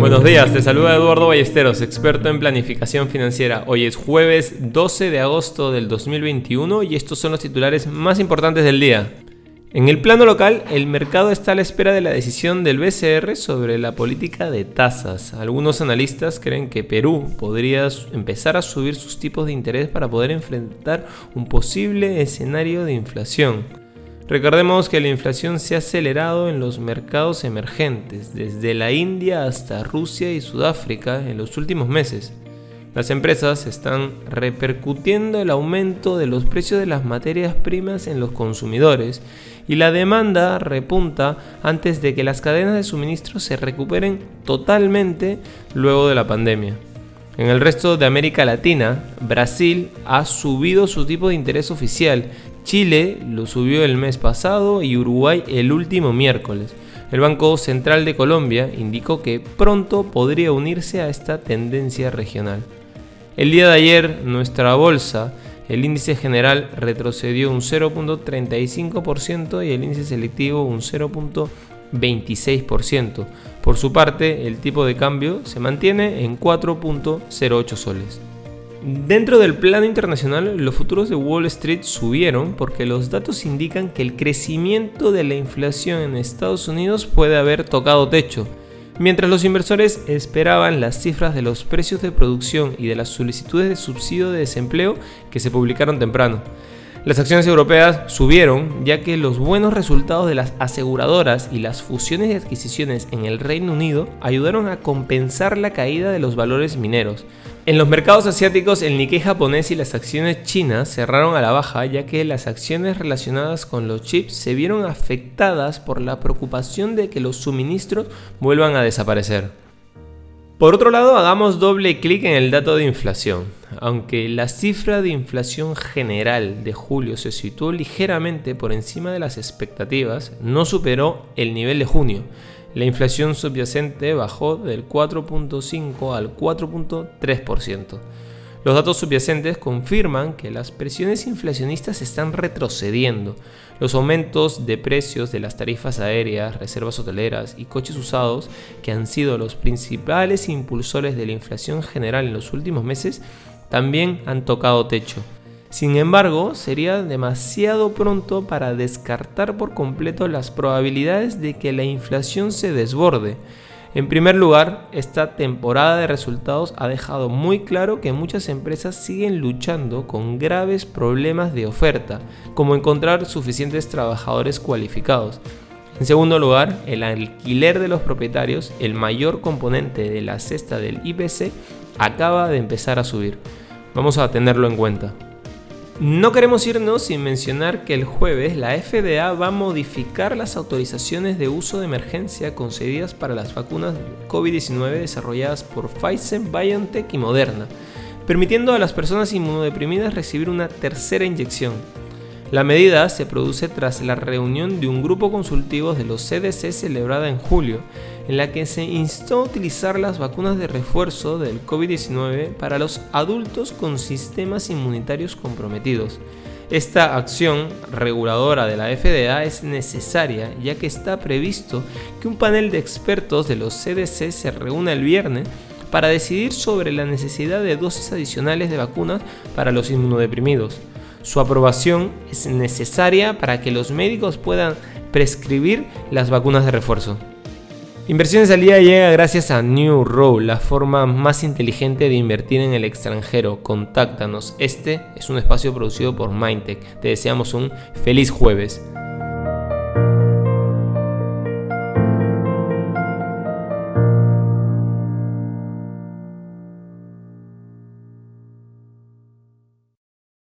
Buenos días, te saluda Eduardo Ballesteros, experto en planificación financiera. Hoy es jueves 12 de agosto del 2021 y estos son los titulares más importantes del día. En el plano local, el mercado está a la espera de la decisión del BCR sobre la política de tasas. Algunos analistas creen que Perú podría empezar a subir sus tipos de interés para poder enfrentar un posible escenario de inflación. Recordemos que la inflación se ha acelerado en los mercados emergentes, desde la India hasta Rusia y Sudáfrica en los últimos meses. Las empresas están repercutiendo el aumento de los precios de las materias primas en los consumidores y la demanda repunta antes de que las cadenas de suministro se recuperen totalmente luego de la pandemia. En el resto de América Latina, Brasil ha subido su tipo de interés oficial, Chile lo subió el mes pasado y Uruguay el último miércoles. El Banco Central de Colombia indicó que pronto podría unirse a esta tendencia regional. El día de ayer nuestra bolsa, el índice general retrocedió un 0.35% y el índice selectivo un 0.26%. Por su parte, el tipo de cambio se mantiene en 4.08 soles. Dentro del plano internacional, los futuros de Wall Street subieron porque los datos indican que el crecimiento de la inflación en Estados Unidos puede haber tocado techo Mientras los inversores esperaban las cifras de los precios de producción y de las solicitudes de subsidio de desempleo que se publicaron temprano. Las acciones europeas subieron ya que los buenos resultados de las aseguradoras y las fusiones y adquisiciones en el Reino Unido ayudaron a compensar la caída de los valores mineros. En los mercados asiáticos, el Nikkei japonés y las acciones chinas cerraron a la baja ya que las acciones relacionadas con los chips se vieron afectadas por la preocupación de que los suministros vuelvan a desaparecer. Por otro lado, hagamos doble clic en el dato de inflación. Aunque la cifra de inflación general de julio se situó ligeramente por encima de las expectativas, no superó el nivel de junio. La inflación subyacente bajó del 4.5 al 4.3%. Los datos subyacentes confirman que las presiones inflacionistas están retrocediendo. Los aumentos de precios de las tarifas aéreas, reservas hoteleras y coches usados, que han sido los principales impulsores de la inflación general en los últimos meses, también han tocado techo. Sin embargo, sería demasiado pronto para descartar por completo las probabilidades de que la inflación se desborde. En primer lugar, esta temporada de resultados ha dejado muy claro que muchas empresas siguen luchando con graves problemas de oferta, como encontrar suficientes trabajadores cualificados. En segundo lugar, el alquiler de los propietarios, el mayor componente de la cesta del IPC, acaba de empezar a subir. Vamos a tenerlo en cuenta. No queremos irnos sin mencionar que el jueves la FDA va a modificar las autorizaciones de uso de emergencia concedidas para las vacunas COVID-19 desarrolladas por Pfizer, BioNTech y Moderna, permitiendo a las personas inmunodeprimidas recibir una tercera inyección. La medida se produce tras la reunión de un grupo consultivo de los CDC celebrada en julio, en la que se instó a utilizar las vacunas de refuerzo del COVID-19 para los adultos con sistemas inmunitarios comprometidos. Esta acción reguladora de la FDA es necesaria ya que está previsto que un panel de expertos de los CDC se reúna el viernes para decidir sobre la necesidad de dosis adicionales de vacunas para los inmunodeprimidos. Su aprobación es necesaria para que los médicos puedan prescribir las vacunas de refuerzo. Inversiones al día llega gracias a New Row, la forma más inteligente de invertir en el extranjero. Contáctanos. Este es un espacio producido por Mindtech. Te deseamos un feliz jueves.